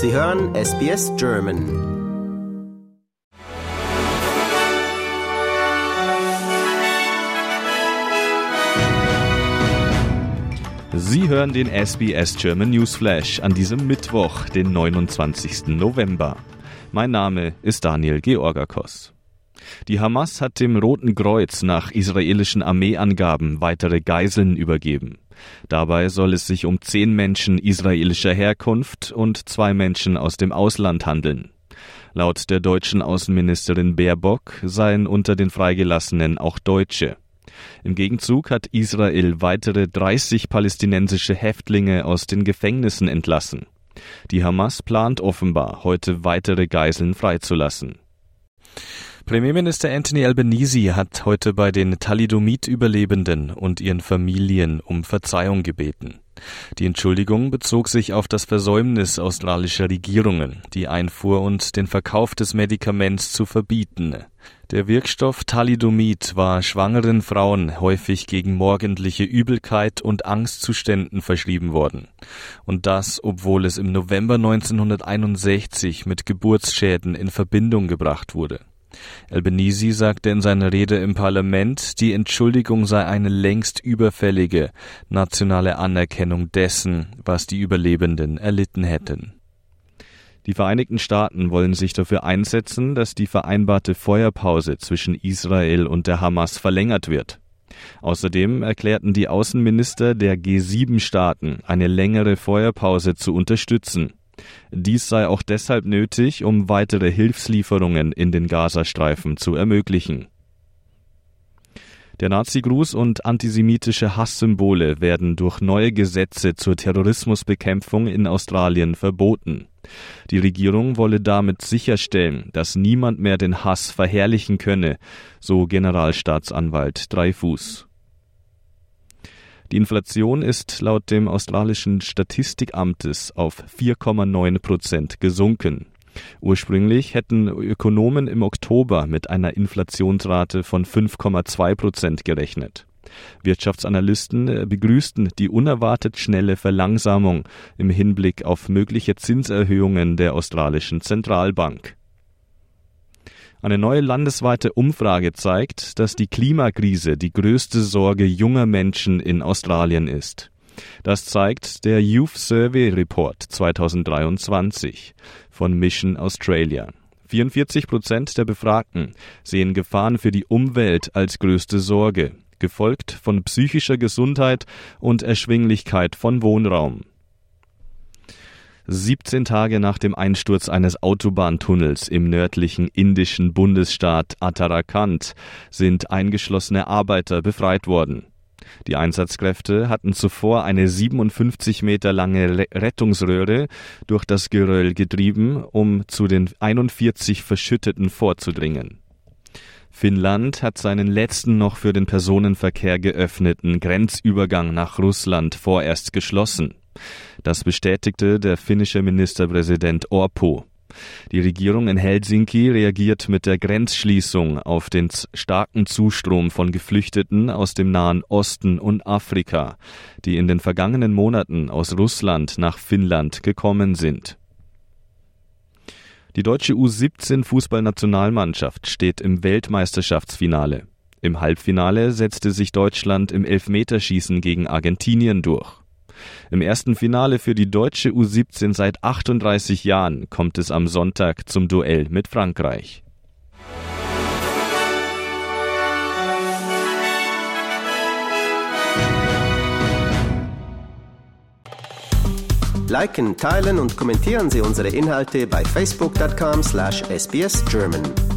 Sie hören SBS German. Sie hören den SBS German Newsflash an diesem Mittwoch, den 29. November. Mein Name ist Daniel Georgakos. Die Hamas hat dem Roten Kreuz nach israelischen Armeeangaben weitere Geiseln übergeben. Dabei soll es sich um zehn Menschen israelischer Herkunft und zwei Menschen aus dem Ausland handeln. Laut der deutschen Außenministerin Baerbock seien unter den Freigelassenen auch Deutsche. Im Gegenzug hat Israel weitere 30 palästinensische Häftlinge aus den Gefängnissen entlassen. Die Hamas plant offenbar, heute weitere Geiseln freizulassen. Premierminister Anthony Albanese hat heute bei den Thalidomid-Überlebenden und ihren Familien um Verzeihung gebeten. Die Entschuldigung bezog sich auf das Versäumnis australischer Regierungen, die Einfuhr und den Verkauf des Medikaments zu verbieten. Der Wirkstoff Thalidomid war schwangeren Frauen häufig gegen morgendliche Übelkeit und Angstzuständen verschrieben worden. Und das, obwohl es im November 1961 mit Geburtsschäden in Verbindung gebracht wurde. Albanese sagte in seiner Rede im Parlament, die Entschuldigung sei eine längst überfällige nationale Anerkennung dessen, was die Überlebenden erlitten hätten. Die Vereinigten Staaten wollen sich dafür einsetzen, dass die vereinbarte Feuerpause zwischen Israel und der Hamas verlängert wird. Außerdem erklärten die Außenminister der G7-Staaten, eine längere Feuerpause zu unterstützen. Dies sei auch deshalb nötig, um weitere Hilfslieferungen in den Gazastreifen zu ermöglichen. Der Nazi-Gruß und antisemitische Hasssymbole werden durch neue Gesetze zur Terrorismusbekämpfung in Australien verboten. Die Regierung wolle damit sicherstellen, dass niemand mehr den Hass verherrlichen könne, so Generalstaatsanwalt Dreifuß. Die Inflation ist laut dem australischen Statistikamtes auf 4,9 Prozent gesunken. Ursprünglich hätten Ökonomen im Oktober mit einer Inflationsrate von 5,2 Prozent gerechnet. Wirtschaftsanalysten begrüßten die unerwartet schnelle Verlangsamung im Hinblick auf mögliche Zinserhöhungen der australischen Zentralbank. Eine neue landesweite Umfrage zeigt, dass die Klimakrise die größte Sorge junger Menschen in Australien ist. Das zeigt der Youth Survey Report 2023 von Mission Australia. 44 Prozent der Befragten sehen Gefahren für die Umwelt als größte Sorge, gefolgt von psychischer Gesundheit und Erschwinglichkeit von Wohnraum. 17 Tage nach dem Einsturz eines Autobahntunnels im nördlichen indischen Bundesstaat Uttarakhand sind eingeschlossene Arbeiter befreit worden. Die Einsatzkräfte hatten zuvor eine 57 Meter lange Rettungsröhre durch das Geröll getrieben, um zu den 41 Verschütteten vorzudringen. Finnland hat seinen letzten noch für den Personenverkehr geöffneten Grenzübergang nach Russland vorerst geschlossen. Das bestätigte der finnische Ministerpräsident Orpo. Die Regierung in Helsinki reagiert mit der Grenzschließung auf den starken Zustrom von Geflüchteten aus dem Nahen Osten und Afrika, die in den vergangenen Monaten aus Russland nach Finnland gekommen sind. Die deutsche U17 Fußballnationalmannschaft steht im Weltmeisterschaftsfinale. Im Halbfinale setzte sich Deutschland im Elfmeterschießen gegen Argentinien durch. Im ersten Finale für die deutsche U17 seit 38 Jahren kommt es am Sonntag zum Duell mit Frankreich. Liken, teilen und kommentieren Sie unsere Inhalte bei facebook.com/sbsgerman.